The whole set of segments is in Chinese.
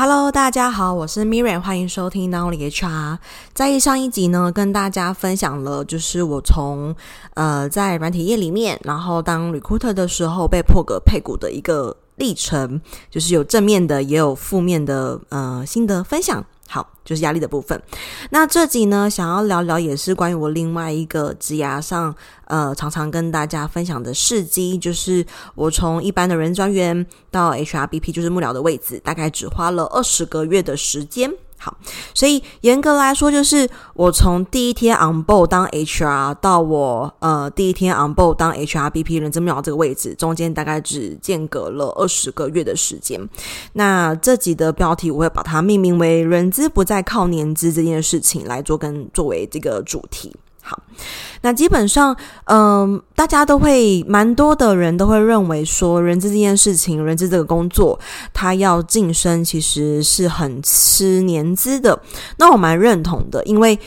Hello，大家好，我是 Mira 欢迎收听 Now HR。在上一集呢，跟大家分享了，就是我从呃在软体业里面，然后当 recruiter 的时候被破格配股的一个历程，就是有正面的，也有负面的呃心得分享。好，就是压力的部分。那这集呢，想要聊聊也是关于我另外一个职涯上，呃，常常跟大家分享的事迹，就是我从一般的人专员到 HRBP，就是幕僚的位置，大概只花了二十个月的时间。好，所以严格来说，就是我从第一天 on board 当 HR 到我呃第一天 on board 当 HRBP 人资秒这个位置，中间大概只间隔了二十个月的时间。那这集的标题我会把它命名为“人资不再靠年资”这件事情来做跟作为这个主题。好，那基本上，嗯、大家都会蛮多的人都会认为说，人资这件事情，人资这个工作，他要晋升其实是很吃年资的。那我蛮认同的，因为。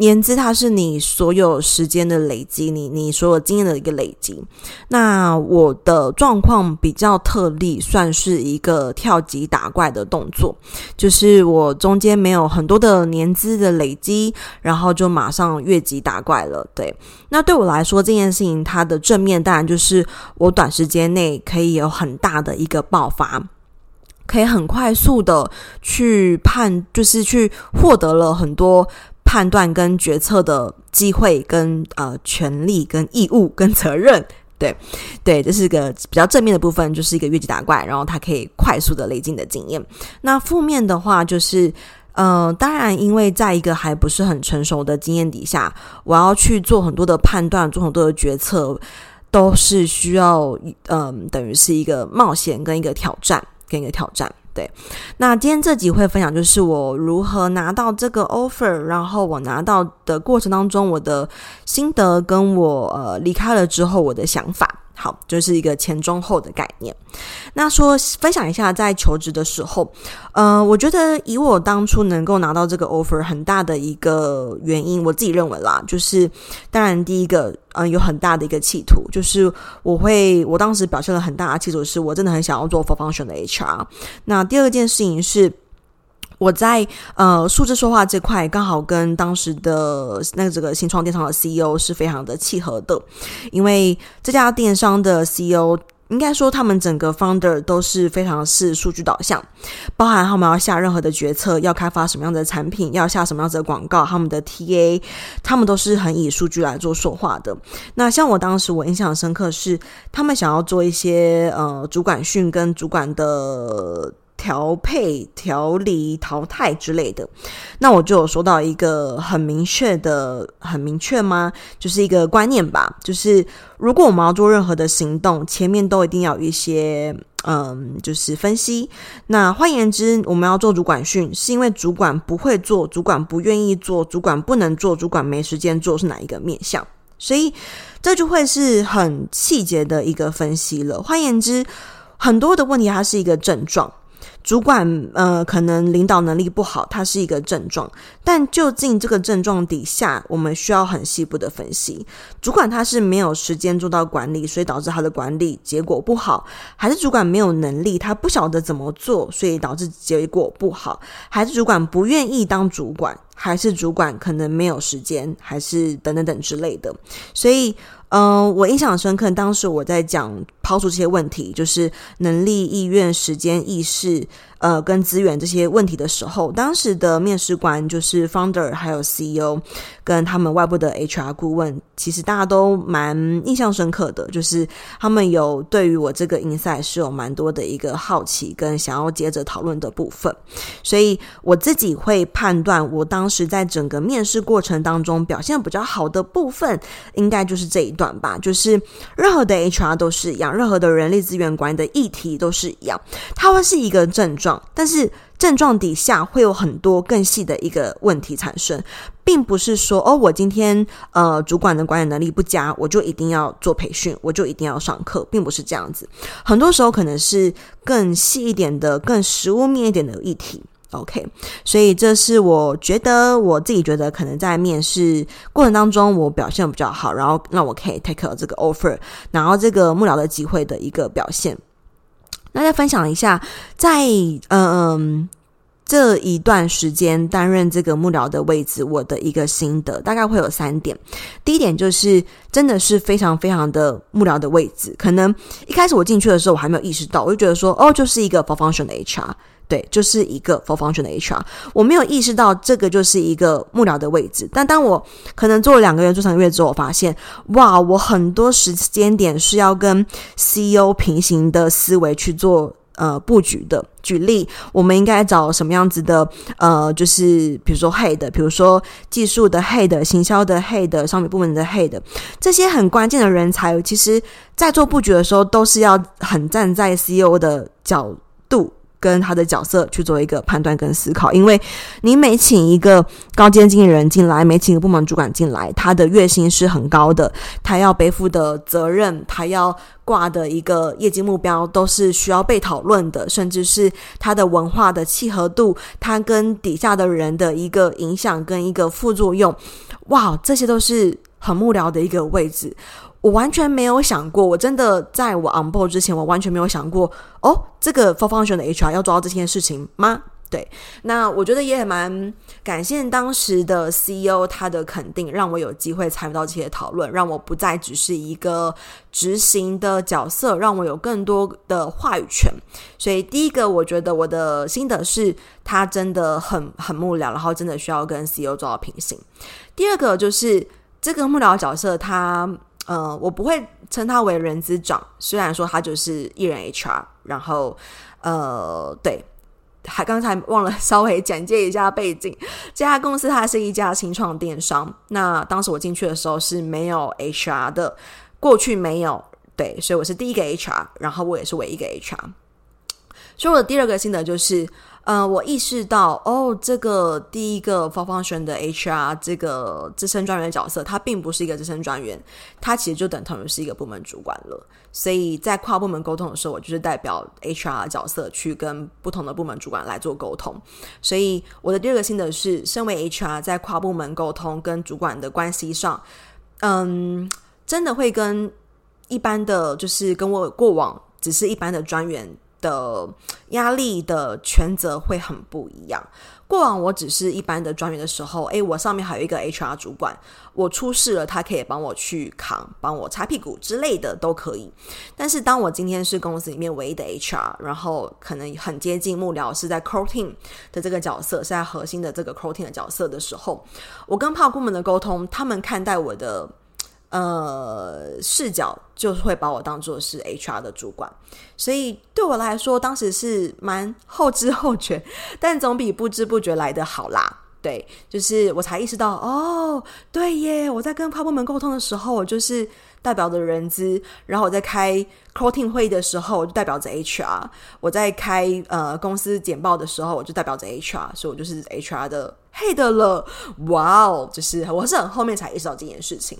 年资它是你所有时间的累积，你你所有经验的一个累积。那我的状况比较特例，算是一个跳级打怪的动作，就是我中间没有很多的年资的累积，然后就马上越级打怪了。对，那对我来说这件事情，它的正面当然就是我短时间内可以有很大的一个爆发，可以很快速的去判，就是去获得了很多。判断跟决策的机会跟呃权利跟义务跟责任，对 对，这是个比较正面的部分，就是一个越级打怪，然后它可以快速的累积的经验。那负面的话就是，呃，当然因为在一个还不是很成熟的经验底下，我要去做很多的判断，做很多的决策，都是需要嗯、等于是一个冒险跟一个挑战，跟一个挑战。那今天这集会分享就是我如何拿到这个 offer，然后我拿到的过程当中我的心得，跟我呃离开了之后我的想法。好，就是一个前中后的概念。那说分享一下，在求职的时候，呃，我觉得以我当初能够拿到这个 offer，很大的一个原因，我自己认为啦，就是当然第一个，嗯、呃，有很大的一个企图，就是我会，我当时表现了很大的企图，是我真的很想要做 full function 的 HR。那第二件事情是。我在呃数字说话这块刚好跟当时的那个这个新创电商的 CEO 是非常的契合的，因为这家电商的 CEO 应该说他们整个 founder 都是非常是数据导向，包含他们要下任何的决策，要开发什么样的产品，要下什么样子的广告，他们的 TA 他们都是很以数据来做说话的。那像我当时我印象深刻是他们想要做一些呃主管训跟主管的。调配、调理、淘汰之类的，那我就有说到一个很明确的、很明确吗？就是一个观念吧，就是如果我们要做任何的行动，前面都一定要有一些，嗯，就是分析。那换言之，我们要做主管训，是因为主管不会做，主管不愿意做，主管不能做，主管没时间做，是哪一个面向？所以这就会是很细节的一个分析了。换言之，很多的问题它是一个症状。主管呃，可能领导能力不好，它是一个症状。但究竟这个症状底下，我们需要很细部的分析。主管他是没有时间做到管理，所以导致他的管理结果不好，还是主管没有能力，他不晓得怎么做，所以导致结果不好，还是主管不愿意当主管，还是主管可能没有时间，还是等等等之类的。所以。嗯、我印象深刻。当时我在讲抛出这些问题，就是能力、意愿、时间、意识。呃，跟资源这些问题的时候，当时的面试官就是 founder，还有 CEO，跟他们外部的 HR 顾问，其实大家都蛮印象深刻的，就是他们有对于我这个 insight 是有蛮多的一个好奇跟想要接着讨论的部分，所以我自己会判断，我当时在整个面试过程当中表现比较好的部分，应该就是这一段吧，就是任何的 HR 都是一样，任何的人力资源管理的议题都是一样，它会是一个症状。但是症状底下会有很多更细的一个问题产生，并不是说哦，我今天呃主管的管理能力不佳，我就一定要做培训，我就一定要上课，并不是这样子。很多时候可能是更细一点的、更实务面一点的议题。OK，所以这是我觉得我自己觉得可能在面试过程当中我表现比较好，然后让我可以 take 这个 offer，然后这个幕僚的机会的一个表现。那再分享一下，在嗯这一段时间担任这个幕僚的位置，我的一个心得大概会有三点。第一点就是真的是非常非常的幕僚的位置，可能一开始我进去的时候我还没有意识到，我就觉得说哦，就是一个 for function 的 HR，对，就是一个 for function 的 HR，我没有意识到这个就是一个幕僚的位置。但当我可能做了两个月、做三个月之后，我发现哇，我很多时间点是要跟 CEO 平行的思维去做。呃，布局的举例，我们应该找什么样子的？呃，就是比如说 head，比如说技术的 head，行销的 head，商品部门的 head，这些很关键的人才，其实在做布局的时候，都是要很站在 CEO 的角度。跟他的角色去做一个判断跟思考，因为你每请一个高阶经理人进来，每请一个部门主管进来，他的月薪是很高的，他要背负的责任，他要挂的一个业绩目标都是需要被讨论的，甚至是他的文化的契合度，他跟底下的人的一个影响跟一个副作用，哇，这些都是很幕僚的一个位置。我完全没有想过，我真的在我 on board 之前，我完全没有想过哦，这个 for function 的 HR 要做到这件事情吗？对，那我觉得也蛮感谢当时的 CEO 他的肯定，让我有机会参与到这些讨论，让我不再只是一个执行的角色，让我有更多的话语权。所以第一个，我觉得我的心得是，他真的很很幕僚，然后真的需要跟 CEO 做到平行。第二个就是这个幕僚角色，他。呃，我不会称他为人资长，虽然说他就是艺人 HR，然后呃，对，还刚才忘了 稍微简介一下背景。这家公司它是一家新创电商，那当时我进去的时候是没有 HR 的，过去没有，对，所以我是第一个 HR，然后我也是唯一一个 HR。所以我的第二个心得就是。呃，我意识到哦，这个第一个 for function 的 HR 这个资深专员角色，他并不是一个资深专员，他其实就等同于是一个部门主管了。所以在跨部门沟通的时候，我就是代表 HR 角色去跟不同的部门主管来做沟通。所以我的第二个心得是，身为 HR 在跨部门沟通跟主管的关系上，嗯，真的会跟一般的就是跟我过往只是一般的专员。的压力的权责会很不一样。过往我只是一般的专员的时候，诶，我上面还有一个 HR 主管，我出事了，他可以帮我去扛，帮我擦屁股之类的都可以。但是当我今天是公司里面唯一的 HR，然后可能很接近幕僚，是在 core team 的这个角色，是在核心的这个 core team 的角色的时候，我跟跨部门的沟通，他们看待我的。呃，视角就会把我当做是 HR 的主管，所以对我来说，当时是蛮后知后觉，但总比不知不觉来的好啦。对，就是我才意识到，哦，对耶，我在跟跨部门沟通的时候，我就是代表着人资；然后我在开 core team 会议的时候，我就代表着 HR；我在开呃公司简报的时候，我就代表着 HR，所以我就是 HR 的 head 了。哇哦，就是我是很后面才意识到这件事情。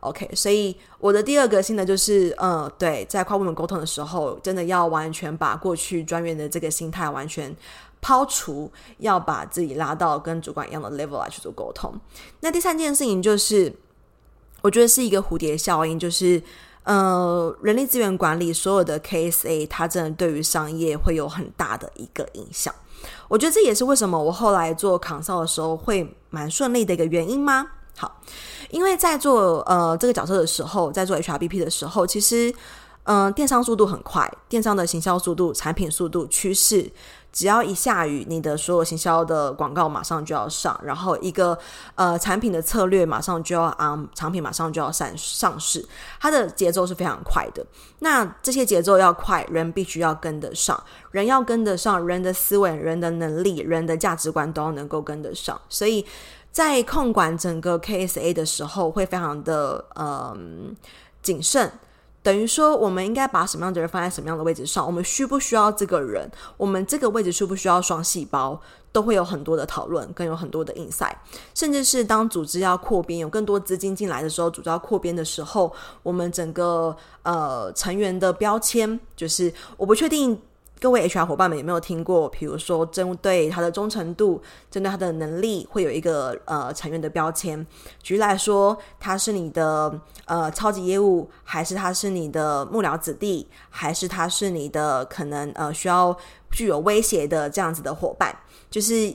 OK，所以我的第二个心得就是，嗯，对，在跨部门沟通的时候，真的要完全把过去专员的这个心态完全抛除，要把自己拉到跟主管一样的 level 来去做沟通。那第三件事情就是，我觉得是一个蝴蝶效应，就是，呃，人力资源管理所有的 KSA，它真的对于商业会有很大的一个影响。我觉得这也是为什么我后来做扛哨的时候会蛮顺利的一个原因吗？好。因为在做呃这个角色的时候，在做 HRBP 的时候，其实嗯、电商速度很快，电商的行销速度、产品速度、趋势，只要一下雨，你的所有行销的广告马上就要上，然后一个呃产品的策略马上就要啊，产品马上就要上上市，它的节奏是非常快的。那这些节奏要快，人必须要跟得上，人要跟得上，人的思维、人的能力、人的价值观都要能够跟得上，所以。在控管整个 KSA 的时候，会非常的嗯谨慎。等于说，我们应该把什么样的人放在什么样的位置上？我们需不需要这个人？我们这个位置需不需要双细胞？都会有很多的讨论，更有很多的 insight。甚至是当组织要扩编，有更多资金进来的时候，组织要扩编的时候，我们整个呃成员的标签，就是我不确定。各位 HR 伙伴们有没有听过？比如说，针对他的忠诚度，针对他的能力，会有一个呃成员的标签。举例来说，他是你的呃超级业务，还是他是你的幕僚子弟，还是他是你的可能呃需要具有威胁的这样子的伙伴，就是。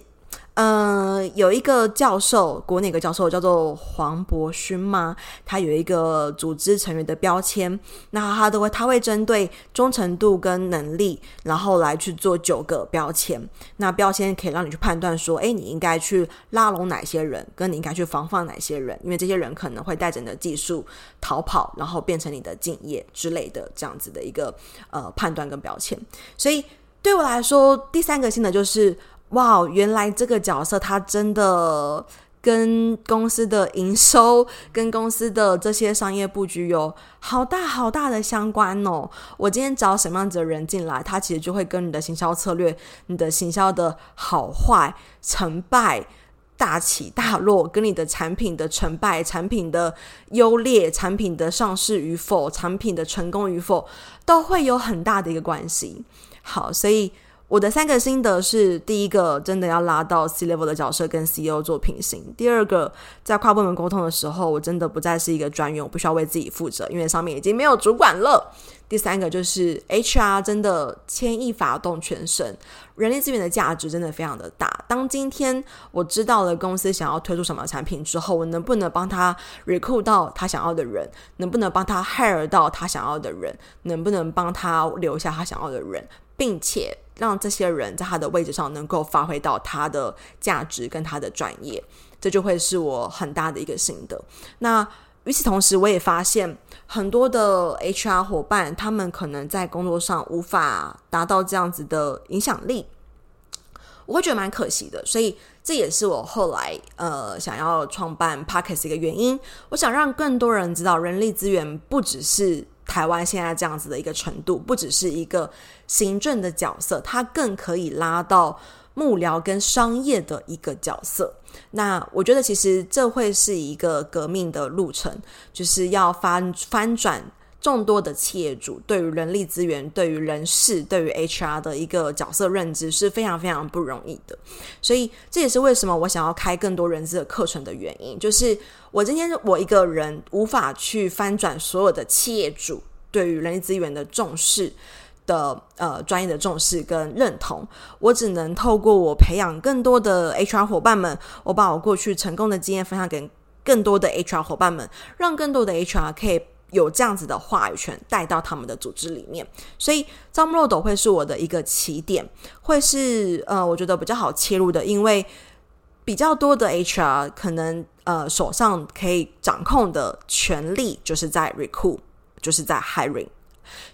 呃，有一个教授，国内一个教授叫做黄博勋吗？他有一个组织成员的标签，那他都会，他会针对忠诚度跟能力，然后来去做九个标签。那标签可以让你去判断说，诶，你应该去拉拢哪些人，跟你应该去防范哪些人，因为这些人可能会带着你的技术逃跑，然后变成你的敬业之类的这样子的一个呃判断跟标签。所以对我来说，第三个新的就是。哇，原来这个角色他真的跟公司的营收、跟公司的这些商业布局有好大好大的相关哦。我今天找什么样子的人进来，他其实就会跟你的行销策略、你的行销的好坏、成败、大起大落，跟你的产品的成败、产品的优劣、产品的上市与否、产品的成功与否，都会有很大的一个关系。好，所以。我的三个心得是：第一个，真的要拉到 C level 的角色跟 CEO 做平行；第二个，在跨部门沟通的时候，我真的不再是一个专员，我不需要为自己负责，因为上面已经没有主管了。第三个就是 HR 真的牵一发动全身，人力资源的价值真的非常的大。当今天我知道了公司想要推出什么产品之后，我能不能帮他 recruit 到他想要的人？能不能帮他 hire 到他想要的人？能不能帮他留下他想要的人？并且让这些人在他的位置上能够发挥到他的价值跟他的专业，这就会是我很大的一个心得。那与此同时，我也发现很多的 HR 伙伴，他们可能在工作上无法达到这样子的影响力，我会觉得蛮可惜的。所以这也是我后来呃想要创办 Podcast 一个原因。我想让更多人知道，人力资源不只是。台湾现在这样子的一个程度，不只是一个行政的角色，它更可以拉到幕僚跟商业的一个角色。那我觉得，其实这会是一个革命的路程，就是要翻翻转众多的企业主对于人力资源、对于人事、对于 HR 的一个角色认知是非常非常不容易的。所以这也是为什么我想要开更多人资的课程的原因，就是。我今天我一个人无法去翻转所有的企业主对于人力资源的重视的呃专业的重视跟认同，我只能透过我培养更多的 HR 伙伴们，我把我过去成功的经验分享给更多的 HR 伙伴们，让更多的 HR 可以有这样子的话语权带到他们的组织里面。所以招募漏斗会是我的一个起点，会是呃我觉得比较好切入的，因为比较多的 HR 可能。呃，手上可以掌控的权力就是在 recruit，就是在 hiring。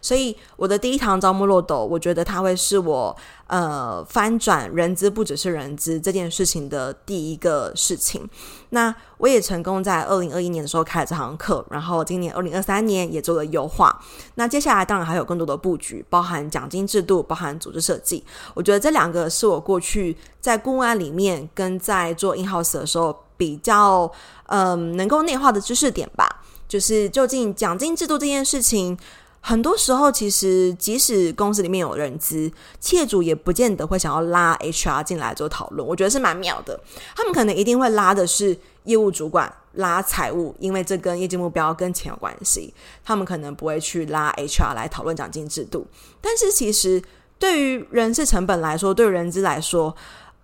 所以我的第一堂招募漏斗，我觉得它会是我呃翻转人资不只是人资这件事情的第一个事情。那我也成功在二零二一年的时候开了这堂课，然后今年二零二三年也做了优化。那接下来当然还有更多的布局，包含奖金制度，包含组织设计。我觉得这两个是我过去在顾问案里面跟在做 in house 的时候比较嗯、能够内化的知识点吧。就是究竟奖金制度这件事情。很多时候，其实即使公司里面有人资，企业主也不见得会想要拉 HR 进来做讨论。我觉得是蛮妙的，他们可能一定会拉的是业务主管、拉财务，因为这跟业绩目标跟钱有关系。他们可能不会去拉 HR 来讨论奖金制度。但是，其实对于人事成本来说，对人资来说，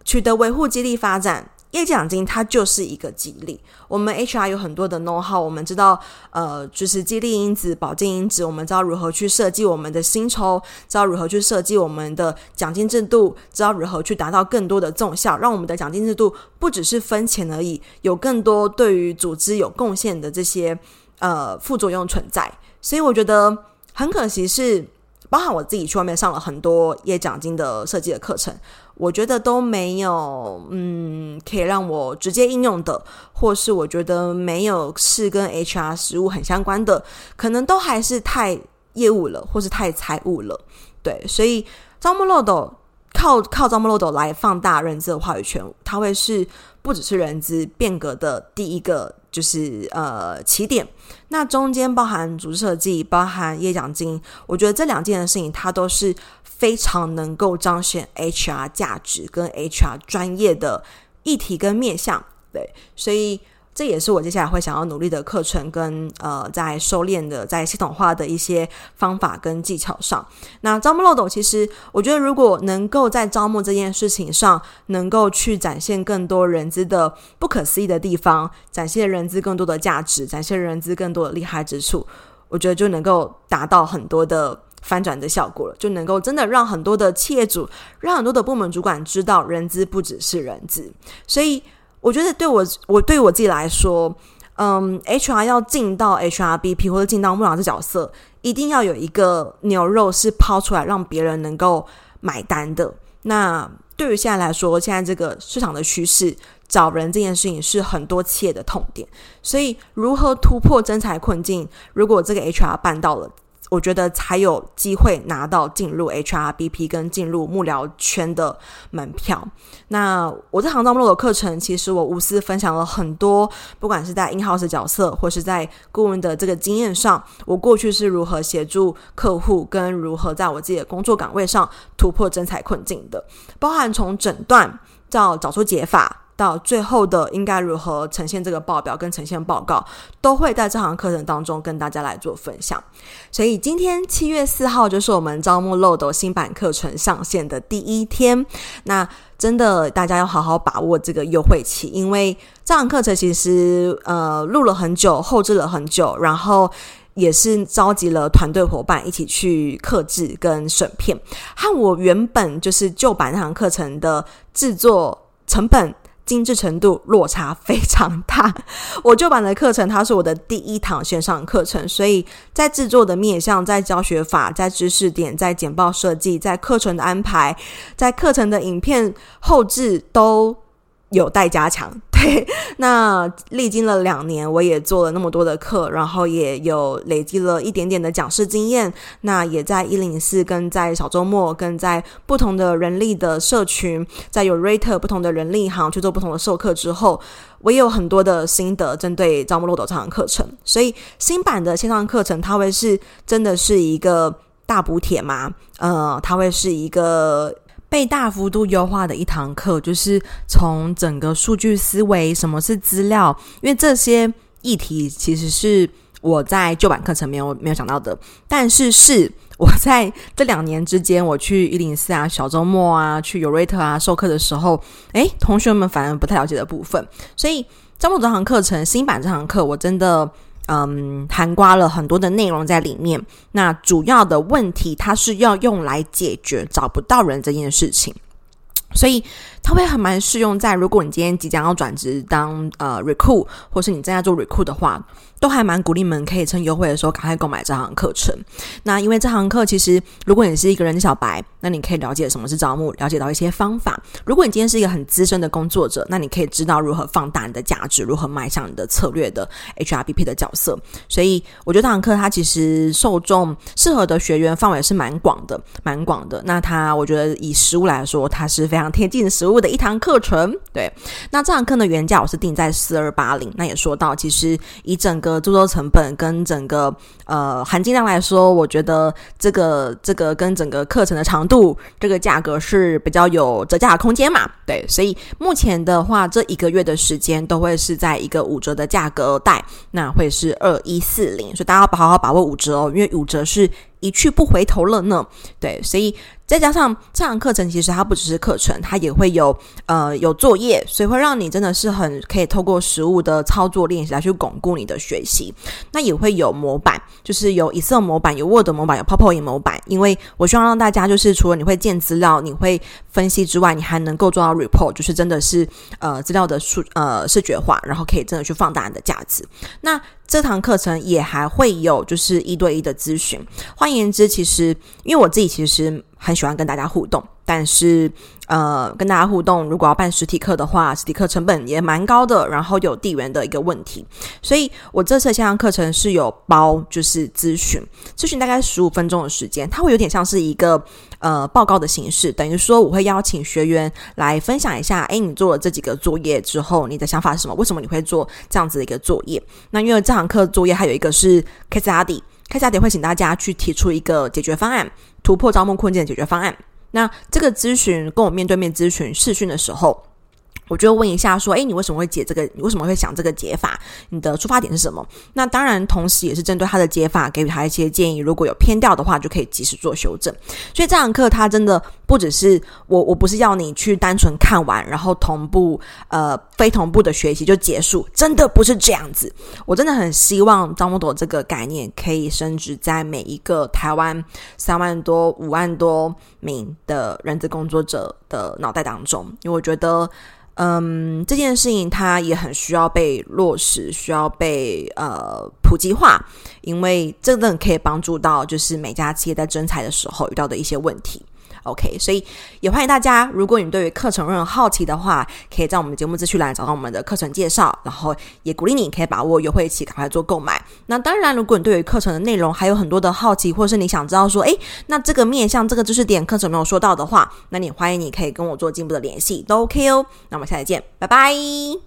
取得维护激励发展。业绩奖金它就是一个激励，我们 HR 有很多的 know how，我们知道，呃，就是激励因子、保健因子，我们知道如何去设计我们的薪酬，知道如何去设计我们的奖金制度，知道如何去达到更多的纵效，让我们的奖金制度不只是分钱而已，有更多对于组织有贡献的这些呃副作用存在。所以我觉得很可惜是，包含我自己去外面上了很多业奖金的设计的课程。我觉得都没有，嗯，可以让我直接应用的，或是我觉得没有是跟 HR 实务很相关的，可能都还是太业务了，或是太财务了，对，所以招募漏斗靠靠招募漏斗来放大人资的话语权，它会是不只是人资变革的第一个，就是呃起点。那中间包含组织设计，包含业奖金，我觉得这两件的事情，它都是。非常能够彰显 HR 价值跟 HR 专业的议题跟面向，对，所以这也是我接下来会想要努力的课程跟呃，在收敛的、在系统化的一些方法跟技巧上。那招募漏斗，其实我觉得如果能够在招募这件事情上，能够去展现更多人资的不可思议的地方，展现人资更多的价值，展现人资更多的厉害之处，我觉得就能够达到很多的。翻转的效果了，就能够真的让很多的企业主，让很多的部门主管知道，人资不只是人资。所以我觉得对我，我对我自己来说，嗯，HR 要进到 HRBP 或者进到幕僚这角色，一定要有一个牛肉是抛出来，让别人能够买单的。那对于现在来说，现在这个市场的趋势，找人这件事情是很多企业的痛点。所以，如何突破真才困境？如果这个 HR 办到了。我觉得才有机会拿到进入 HRBP 跟进入幕僚圈的门票。那我这堂招募漏斗课程，其实我无私分享了很多，不管是在 in-house 角色，或是在顾问的这个经验上，我过去是如何协助客户，跟如何在我自己的工作岗位上突破征才困境的，包含从诊断到找出解法。到最后的应该如何呈现这个报表跟呈现报告，都会在这堂课程当中跟大家来做分享。所以今天七月四号就是我们招募漏斗新版课程上线的第一天。那真的大家要好好把握这个优惠期，因为这堂课程其实呃录了很久，后置了很久，然后也是召集了团队伙伴一起去克制跟审片，和我原本就是旧版那堂课程的制作成本。精致程度落差非常大。我旧版的课程，它是我的第一堂线上课程，所以在制作的面向、在教学法、在知识点、在简报设计、在课程的安排、在课程的影片后置都有待加强。对，那历经了两年，我也做了那么多的课，然后也有累积了一点点的讲师经验。那也在一零四跟在小周末跟在不同的人力的社群，在有 Rate 不同的人力行去做不同的授课之后，我也有很多的心得针对招募漏斗这堂课程。所以新版的线上课程，它会是真的是一个大补帖吗？呃，它会是一个。被大幅度优化的一堂课，就是从整个数据思维，什么是资料，因为这些议题其实是我在旧版课程没有没有讲到的，但是是我在这两年之间，我去一零四啊、小周末啊、去尤瑞特啊授课的时候，诶，同学们反而不太了解的部分，所以招募这堂课程新版这堂课，我真的。嗯，谈瓜了很多的内容在里面。那主要的问题，它是要用来解决找不到人这件事情，所以它会很蛮适用在如果你今天即将要转职当呃 recruit，或是你正在做 recruit 的话。都还蛮鼓励们可以趁优惠的时候赶快购买这堂课程。那因为这堂课其实，如果你是一个人小白，那你可以了解什么是招募，了解到一些方法。如果你今天是一个很资深的工作者，那你可以知道如何放大你的价值，如何迈向你的策略的 HRBP 的角色。所以我觉得这堂课它其实受众适合的学员范围是蛮广的，蛮广的。那它我觉得以实物来说，它是非常贴近实务的一堂课程。对，那这堂课的原价我是定在四二八零。那也说到，其实以整个，制作成本跟整个呃含金量来说，我觉得这个这个跟整个课程的长度，这个价格是比较有折价的空间嘛。对，所以目前的话，这一个月的时间都会是在一个五折的价格带，那会是二一四零，所以大家要好好把握五折哦，因为五折是一去不回头了呢。对，所以。再加上这堂课程，其实它不只是课程，它也会有呃有作业，所以会让你真的是很可以透过实物的操作练习来去巩固你的学习。那也会有模板，就是有 Excel 模板、有 Word 模板、有 PowerPoint 模板。因为我希望让大家就是除了你会建资料、你会分析之外，你还能够做到 Report，就是真的是呃资料的数呃视觉化，然后可以真的去放大你的价值。那这堂课程也还会有就是一对一的咨询。换言之，其实因为我自己其实。很喜欢跟大家互动，但是呃，跟大家互动，如果要办实体课的话，实体课成本也蛮高的，然后有地缘的一个问题，所以我这次线上课程是有包，就是咨询，咨询大概十五分钟的时间，它会有点像是一个呃报告的形式，等于说我会邀请学员来分享一下，诶，你做了这几个作业之后，你的想法是什么？为什么你会做这样子的一个作业？那因为这堂课作业还有一个是 case study，case study 会请大家去提出一个解决方案。突破招募困境的解决方案。那这个咨询跟我面对面咨询试训的时候，我就问一下说，诶，你为什么会解这个？你为什么会想这个解法？你的出发点是什么？那当然，同时也是针对他的解法给予他一些建议。如果有偏掉的话，就可以及时做修正。所以这堂课它真的不只是我，我不是要你去单纯看完，然后同步呃非同步的学习就结束，真的不是这样子。我真的很希望招募朵这个概念可以升值在每一个台湾三万多、五万多名的人资工作者的脑袋当中，因为我觉得。嗯，这件事情它也很需要被落实，需要被呃普及化，因为真的可以帮助到就是每家企业在征才的时候遇到的一些问题。OK，所以也欢迎大家，如果你对于课程有任何好奇的话，可以在我们节目资讯栏找到我们的课程介绍，然后也鼓励你可以把握优惠期，赶快做购买。那当然，如果你对于课程的内容还有很多的好奇，或者是你想知道说，诶，那这个面向这个知识点课程没有说到的话，那你欢迎你可以跟我做进一步的联系，都 OK 哦。那我们下次见，拜拜。